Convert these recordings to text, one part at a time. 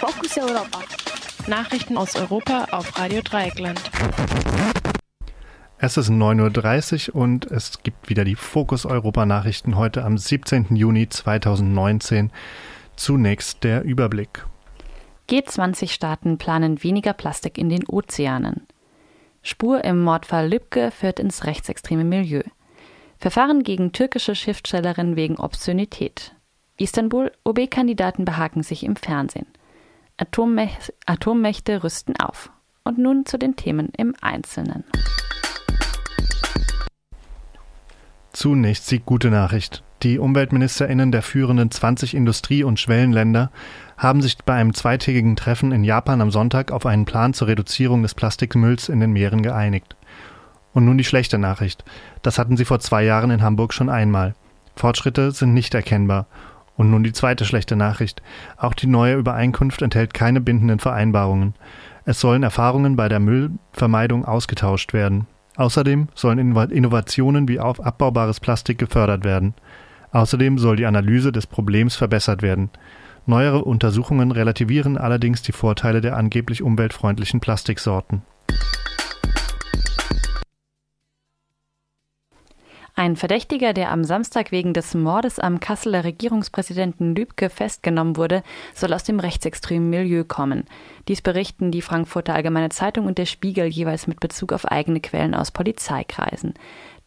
Fokus Europa. Nachrichten aus Europa auf Radio Dreieckland. Es ist 9.30 Uhr und es gibt wieder die Fokus Europa Nachrichten heute am 17. Juni 2019. Zunächst der Überblick. G20-Staaten planen weniger Plastik in den Ozeanen. Spur im Mordfall Lübcke führt ins rechtsextreme Milieu. Verfahren gegen türkische Schriftstellerin wegen Obszönität. Istanbul, OB-Kandidaten behaken sich im Fernsehen. Atommech Atommächte rüsten auf. Und nun zu den Themen im Einzelnen. Zunächst die gute Nachricht. Die UmweltministerInnen der führenden 20 Industrie- und Schwellenländer haben sich bei einem zweitägigen Treffen in Japan am Sonntag auf einen Plan zur Reduzierung des Plastikmülls in den Meeren geeinigt. Und nun die schlechte Nachricht. Das hatten sie vor zwei Jahren in Hamburg schon einmal. Fortschritte sind nicht erkennbar. Und nun die zweite schlechte Nachricht. Auch die neue Übereinkunft enthält keine bindenden Vereinbarungen. Es sollen Erfahrungen bei der Müllvermeidung ausgetauscht werden. Außerdem sollen Innovationen wie abbaubares Plastik gefördert werden. Außerdem soll die Analyse des Problems verbessert werden. Neuere Untersuchungen relativieren allerdings die Vorteile der angeblich umweltfreundlichen Plastiksorten. Ein Verdächtiger, der am Samstag wegen des Mordes am Kasseler Regierungspräsidenten Lübcke festgenommen wurde, soll aus dem rechtsextremen Milieu kommen. Dies berichten die Frankfurter Allgemeine Zeitung und der Spiegel jeweils mit Bezug auf eigene Quellen aus Polizeikreisen.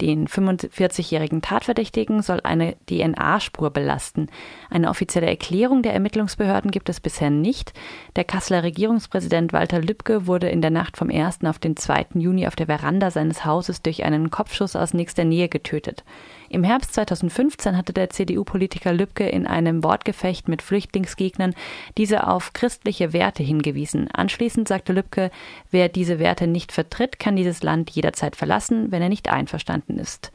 Den 45-jährigen Tatverdächtigen soll eine DNA-Spur belasten. Eine offizielle Erklärung der Ermittlungsbehörden gibt es bisher nicht. Der Kasseler Regierungspräsident Walter Lübcke wurde in der Nacht vom 1. auf den 2. Juni auf der Veranda seines Hauses durch einen Kopfschuss aus nächster Nähe getötet. Im Herbst 2015 hatte der CDU-Politiker Lübcke in einem Wortgefecht mit Flüchtlingsgegnern diese auf christliche Werte hingewiesen. Anschließend sagte Lübcke, wer diese Werte nicht vertritt, kann dieses Land jederzeit verlassen, wenn er nicht einverstanden ist.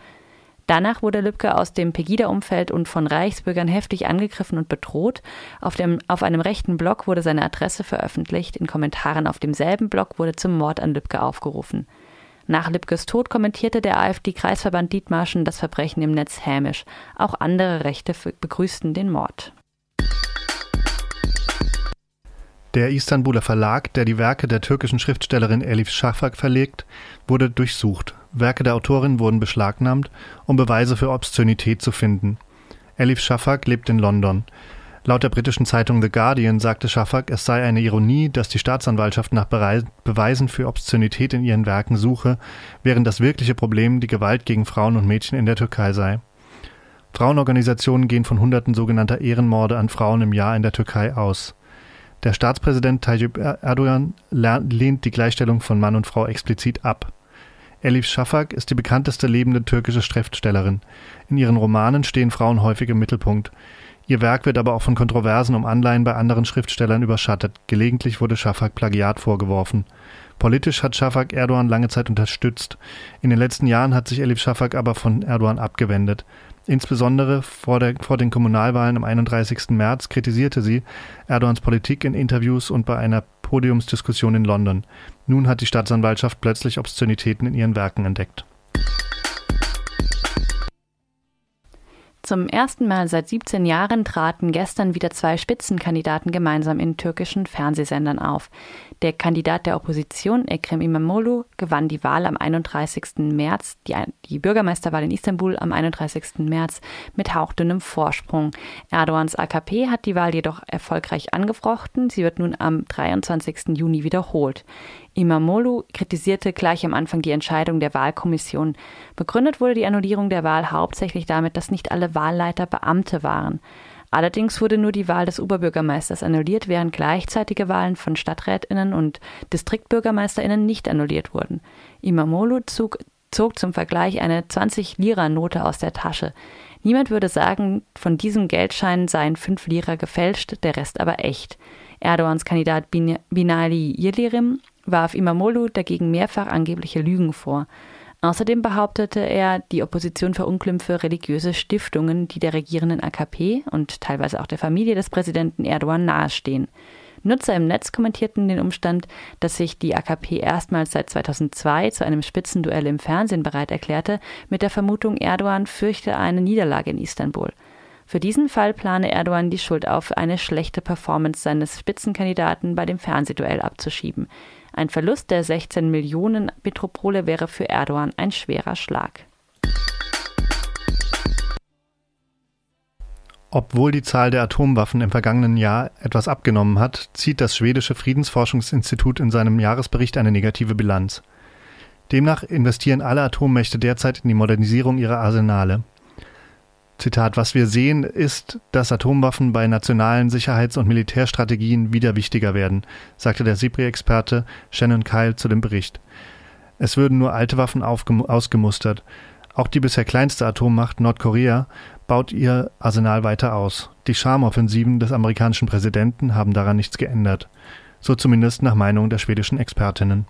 Danach wurde Lübcke aus dem Pegida-Umfeld und von Reichsbürgern heftig angegriffen und bedroht. Auf, dem, auf einem rechten Blog wurde seine Adresse veröffentlicht. In Kommentaren auf demselben Blog wurde zum Mord an Lübcke aufgerufen. Nach Lübkes Tod kommentierte der AfD-Kreisverband Dietmarschen das Verbrechen im Netz hämisch. Auch andere Rechte begrüßten den Mord. Der Istanbuler Verlag, der die Werke der türkischen Schriftstellerin Elif Shafak verlegt, wurde durchsucht. Werke der Autorin wurden beschlagnahmt, um Beweise für Obszönität zu finden. Elif Shafak lebt in London. Laut der britischen Zeitung The Guardian sagte Schafak, es sei eine Ironie, dass die Staatsanwaltschaft nach Beweisen für Obszönität in ihren Werken suche, während das wirkliche Problem die Gewalt gegen Frauen und Mädchen in der Türkei sei. Frauenorganisationen gehen von Hunderten sogenannter Ehrenmorde an Frauen im Jahr in der Türkei aus. Der Staatspräsident Tayyip Erdogan lehnt die Gleichstellung von Mann und Frau explizit ab. Elif Shafak ist die bekannteste lebende türkische Schriftstellerin. In ihren Romanen stehen Frauen häufig im Mittelpunkt. Ihr Werk wird aber auch von Kontroversen um Anleihen bei anderen Schriftstellern überschattet. Gelegentlich wurde Schafak Plagiat vorgeworfen. Politisch hat Schafak Erdogan lange Zeit unterstützt. In den letzten Jahren hat sich Elif Schafak aber von Erdogan abgewendet. Insbesondere vor, der, vor den Kommunalwahlen am 31. März kritisierte sie Erdogans Politik in Interviews und bei einer Podiumsdiskussion in London. Nun hat die Staatsanwaltschaft plötzlich Obszönitäten in ihren Werken entdeckt. Zum ersten Mal seit 17 Jahren traten gestern wieder zwei Spitzenkandidaten gemeinsam in türkischen Fernsehsendern auf. Der Kandidat der Opposition, Ekrem İmamoğlu, gewann die Wahl am 31. März, die, die Bürgermeisterwahl in Istanbul am 31. März mit hauchdünnem Vorsprung. Erdogans AKP hat die Wahl jedoch erfolgreich angefochten. Sie wird nun am 23. Juni wiederholt. Imamolu kritisierte gleich am Anfang die Entscheidung der Wahlkommission. Begründet wurde die Annullierung der Wahl hauptsächlich damit, dass nicht alle Wahlleiter Beamte waren. Allerdings wurde nur die Wahl des Oberbürgermeisters annulliert, während gleichzeitige Wahlen von Stadträtinnen und Distriktbürgermeisterinnen nicht annulliert wurden. Imamolu zog, zog zum Vergleich eine 20-Lira-Note aus der Tasche. Niemand würde sagen, von diesem Geldschein seien 5 Lira gefälscht, der Rest aber echt. Erdogans Kandidat Binali Yildirim warf Imamoglu dagegen mehrfach angebliche Lügen vor. Außerdem behauptete er, die Opposition verunglimpfe religiöse Stiftungen, die der regierenden AKP und teilweise auch der Familie des Präsidenten Erdogan nahestehen. Nutzer im Netz kommentierten den Umstand, dass sich die AKP erstmals seit 2002 zu einem Spitzenduell im Fernsehen bereit erklärte, mit der Vermutung, Erdogan fürchte eine Niederlage in Istanbul. Für diesen Fall plane Erdogan die Schuld auf eine schlechte Performance seines Spitzenkandidaten bei dem Fernsehduell abzuschieben. Ein Verlust der 16 Millionen Metropole wäre für Erdogan ein schwerer Schlag. Obwohl die Zahl der Atomwaffen im vergangenen Jahr etwas abgenommen hat, zieht das schwedische Friedensforschungsinstitut in seinem Jahresbericht eine negative Bilanz. Demnach investieren alle Atommächte derzeit in die Modernisierung ihrer Arsenale. Zitat, was wir sehen, ist, dass Atomwaffen bei nationalen Sicherheits- und Militärstrategien wieder wichtiger werden, sagte der SIPRI-Experte Shannon Kyle zu dem Bericht. Es würden nur alte Waffen ausgemustert. Auch die bisher kleinste Atommacht Nordkorea baut ihr Arsenal weiter aus. Die Charmoffensiven des amerikanischen Präsidenten haben daran nichts geändert. So zumindest nach Meinung der schwedischen Expertinnen.